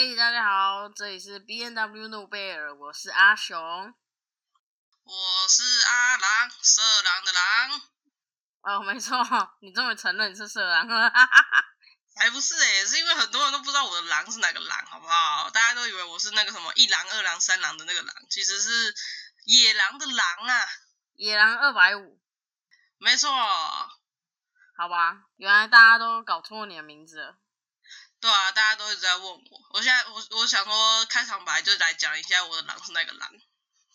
哎，大家好，这里是 B N W 诺贝尔，我是阿雄，我是阿狼，色狼的狼。哦，没错，你终于承认你是色狼了，还不是哎，是因为很多人都不知道我的狼是哪个狼，好不好？大家都以为我是那个什么一狼、二狼、三狼的那个狼，其实是野狼的狼啊，野狼二百五，没错，好吧，原来大家都搞错你的名字了。对啊，大家都一直在问我。我现在我我想说，开场白就来讲一下我的狼是那个狼，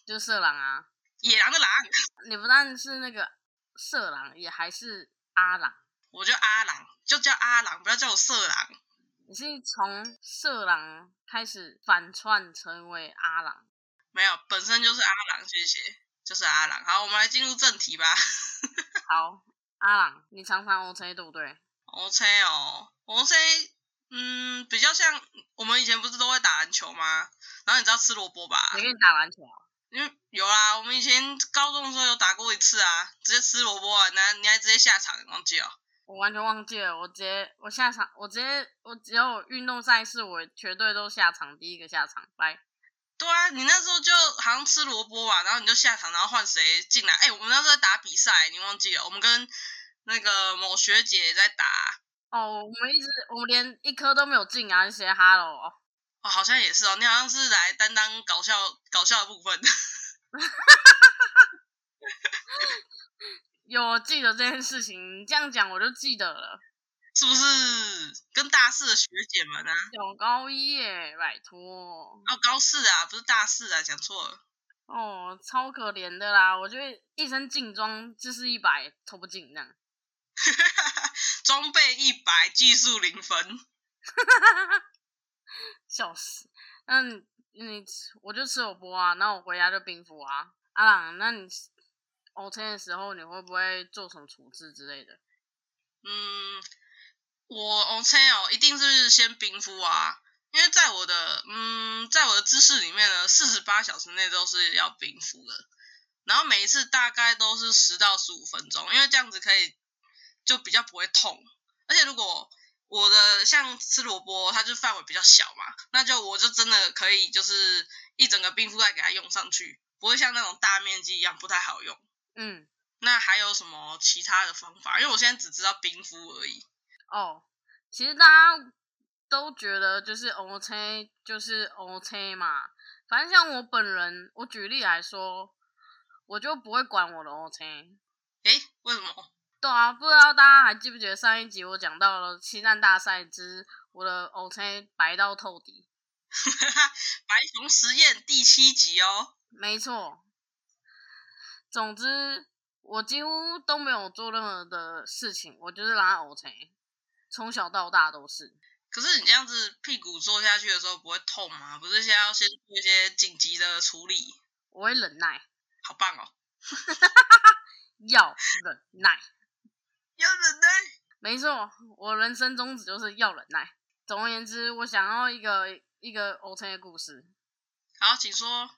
就是色狼啊，野狼的狼。你不但是那个色狼，也还是阿狼。我叫阿狼，就叫阿狼，不要叫我色狼。你是从色狼开始反串成为阿狼？没有，本身就是阿狼，谢谢，就是阿狼。好，我们来进入正题吧。好，阿狼，你常常 O C 对不对？O C 哦，O C。嗯，比较像我们以前不是都会打篮球吗？然后你知道吃萝卜吧？谁跟你打篮球啊？因为有啦，我们以前高中的时候有打过一次啊，直接吃萝卜啊，那你还直接下场，忘记了？我完全忘记了，我直接我下场，我直接我只要运动赛事，我绝对都下场，第一个下场。拜。对啊，你那时候就好像吃萝卜吧，然后你就下场，然后换谁进来？哎，我们那时候在打比赛，你忘记了？我们跟那个某学姐在打。哦，我们一直，我们连一颗都没有进啊！写 hello 哦，好像也是哦，你好像是来担当搞笑搞笑的部分。有记得这件事情，你这样讲我就记得了，是不是？跟大四的学姐们啊，小高一耶，拜托。哦，高四啊，不是大四啊，讲错了。哦，超可怜的啦，我觉得一身劲装，就是一百，抽不进这样。装备一百，技术零分，笑死！那你你我就吃火锅啊，那我回家就冰敷啊。阿朗，那你 O K 的时候，你会不会做什么处置之类的？嗯，我 O K 哦，一定是先冰敷啊，因为在我的嗯，在我的知识里面呢，四十八小时内都是要冰敷的，然后每一次大概都是十到十五分钟，因为这样子可以。就比较不会痛，而且如果我的像吃萝卜，它就范围比较小嘛，那就我就真的可以就是一整个冰敷袋给它用上去，不会像那种大面积一样不太好用。嗯，那还有什么其他的方法？因为我现在只知道冰敷而已。哦，其实大家都觉得就是 OK，就是 OK 嘛，反正像我本人，我举例来说，我就不会管我的 OK。诶，为什么？对啊，不知道大家还记不记得上一集我讲到了七战大赛之我的 O C 白到透底，白熊实验第七集哦。没错，总之我几乎都没有做任何的事情，我就是拉 O C，从小到大都是。可是你这样子屁股坐下去的时候不会痛吗？不是先要先做一些紧急的处理？我会忍耐。好棒哦！要忍耐。要忍耐，没错，我人生宗旨就是要忍耐。总而言之，我想要一个一个 O C 的故事。好，请说。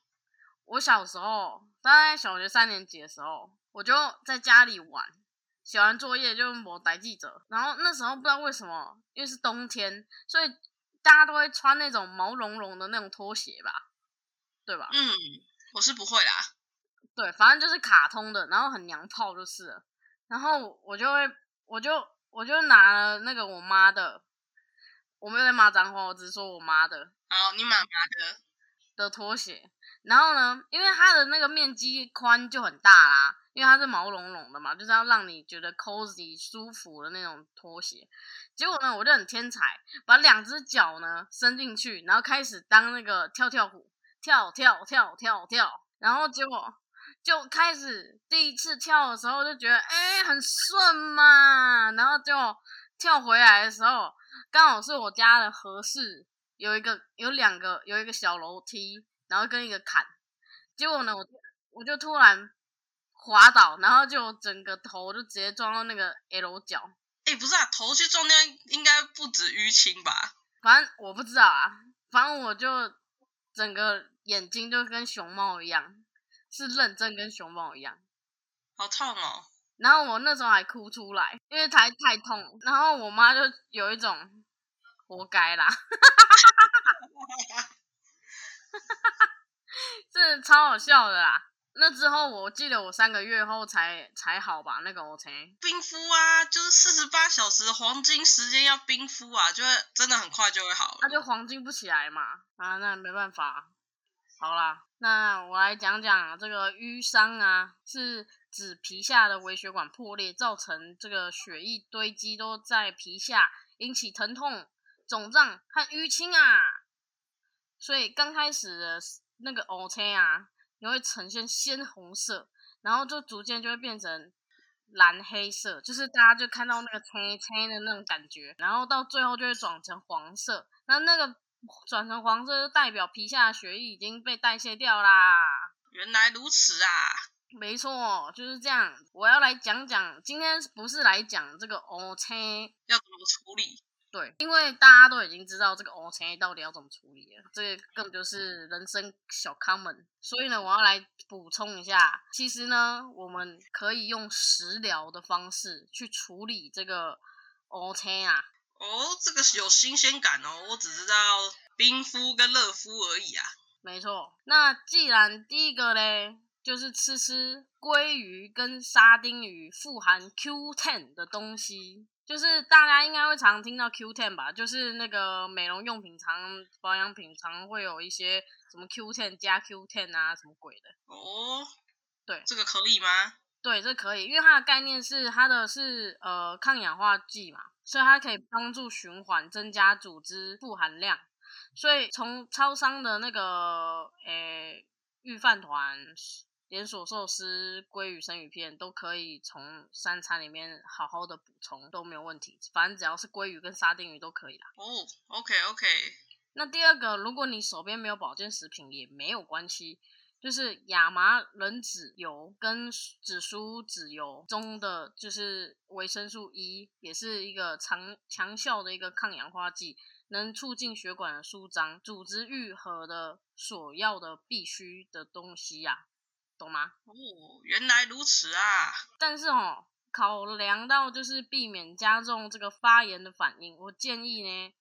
我小时候，大概小学三年级的时候，我就在家里玩，写完作业就我带记者。然后那时候不知道为什么，因为是冬天，所以大家都会穿那种毛茸茸的那种拖鞋吧，对吧？嗯，我是不会啦。对，反正就是卡通的，然后很娘炮就是了。然后我就会，我就我就拿了那个我妈的，我没有在骂脏话，我只是说我妈的。好，你妈妈的的拖鞋。然后呢，因为它的那个面积宽就很大啦，因为它是毛茸茸的嘛，就是要让你觉得 cozy 舒服的那种拖鞋。结果呢，我就很天才，把两只脚呢伸进去，然后开始当那个跳跳虎，跳跳跳跳跳，然后结果。就开始第一次跳的时候就觉得哎很顺嘛，然后就跳回来的时候刚好是我家的合适有一个有两个有一个小楼梯，然后跟一个坎，结果呢我我就突然滑倒，然后就整个头就直接撞到那个 L 角。哎不是啊，头去撞掉应该不止淤青吧？反正我不知道啊，反正我就整个眼睛就跟熊猫一样。是认真跟熊猫一样，好痛哦！然后我那时候还哭出来，因为太太痛。然后我妈就有一种活该啦，这超好笑的啦。那之后，我记得我三个月后才才好吧，那个 O C 冰敷啊，就是四十八小时黄金时间要冰敷啊，就会真的很快就会好了。那就黄金不起来嘛，啊，那没办法。好啦，那我来讲讲这个淤伤啊，是指皮下的微血管破裂，造成这个血液堆积都在皮下，引起疼痛、肿胀和淤青啊。所以刚开始的那个 O C 啊。你会呈现鲜红色，然后就逐渐就会变成蓝黑色，就是大家就看到那个青青的那种感觉，然后到最后就会转成黄色。那那个转成黄色就代表皮下的血液已经被代谢掉啦。原来如此啊！没错，就是这样。我要来讲讲，今天不是来讲这个 O 车要怎么处理。对，因为大家都已经知道这个 O C 到底要怎么处理了，这个根本就是人生小康门。所以呢，我要来补充一下，其实呢，我们可以用食疗的方式去处理这个 O C 啊。哦，这个有新鲜感哦，我只知道冰敷跟热敷而已啊。没错，那既然第一个嘞，就是吃吃鲑鱼跟沙丁鱼富含 Q ten 的东西。就是大家应该会常听到 Q ten 吧，就是那个美容用品常保养品常会有一些什么 Q ten 加 Q ten 啊，什么鬼的。哦，对，这个可以吗？对，这可以，因为它的概念是它的是呃抗氧化剂嘛，所以它可以帮助循环，增加组织富含量。所以从超商的那个诶预饭团。连锁寿司、鲑鱼生鱼片都可以从三餐里面好好的补充，都没有问题。反正只要是鲑鱼跟沙丁鱼都可以啦。哦，OK OK。那第二个，如果你手边没有保健食品也没有关系，就是亚麻仁籽油跟紫苏籽油中的就是维生素 E，也是一个强强效的一个抗氧化剂，能促进血管的舒张、组织愈合的所要的必须的东西呀。懂吗？哦，原来如此啊！但是哦，考量到就是避免加重这个发炎的反应，我建议呢，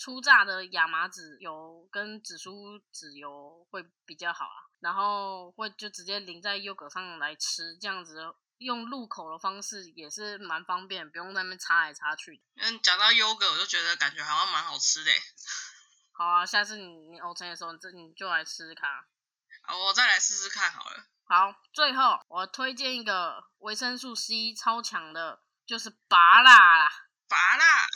初榨的亚麻籽油跟紫苏籽油会比较好啊。然后会就直接淋在优格上来吃，这样子用入口的方式也是蛮方便，不用在那边擦来擦去。嗯，讲到优格，我就觉得感觉好像蛮好吃的。好啊，下次你你 O 餐的时候，这你就来试试看。我再来试试看好了。好，最后我推荐一个维生素 C 超强的，就是拔辣啦。拔辣，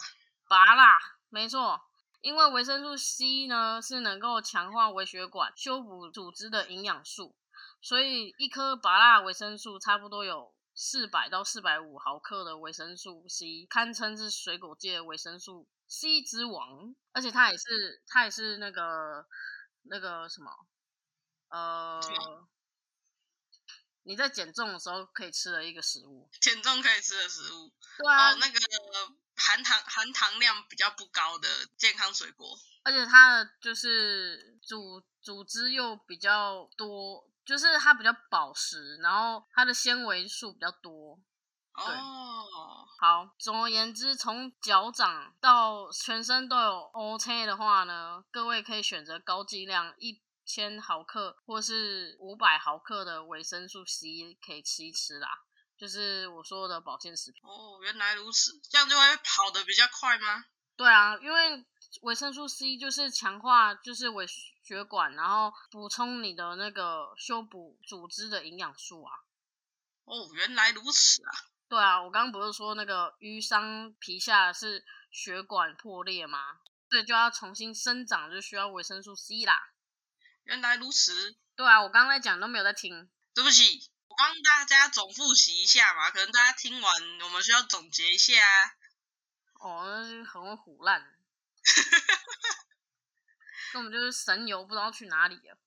拔辣，没错。因为维生素 C 呢是能够强化微血管、修补组织的营养素，所以一颗拔蜡维生素差不多有四百到四百五毫克的维生素 C，堪称是水果界维生素 C 之王。而且它也是，它也是那个那个什么。呃，你在减重的时候可以吃的一个食物，减重可以吃的食物，对啊，那个含糖含糖量比较不高的健康水果，而且它的就是组组织又比较多，就是它比较保湿，然后它的纤维素比较多。哦，好，总而言之，从脚掌到全身都有 OK 的话呢，各位可以选择高剂量一。千毫克或是五百毫克的维生素 C 可以吃一吃啦，就是我说的保健食品。哦，原来如此，这样就会跑得比较快吗？对啊，因为维生素 C 就是强化就是维血管，然后补充你的那个修补组织的营养素啊。哦，原来如此啊。对啊，我刚刚不是说那个淤伤皮下是血管破裂吗？对，就要重新生长，就需要维生素 C 啦。原来如此，对啊，我刚刚在讲都没有在听，对不起，我帮大家总复习一下嘛，可能大家听完，我们需要总结一下。哦，很虎烂，根本就是神游，不知道去哪里了。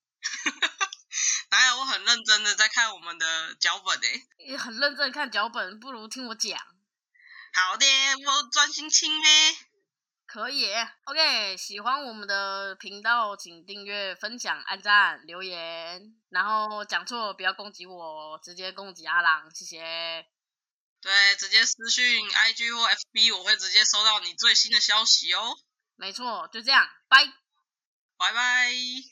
哪有我很认真的在看我们的脚本诶，也很认真看脚本，不如听我讲。好的，我专心听呗。可以，OK，喜欢我们的频道，请订阅、分享、按赞、留言，然后讲错不要攻击我，直接攻击阿郎，谢谢。对，直接私讯 IG 或 FB，我会直接收到你最新的消息哦。没错，就这样，拜。拜拜。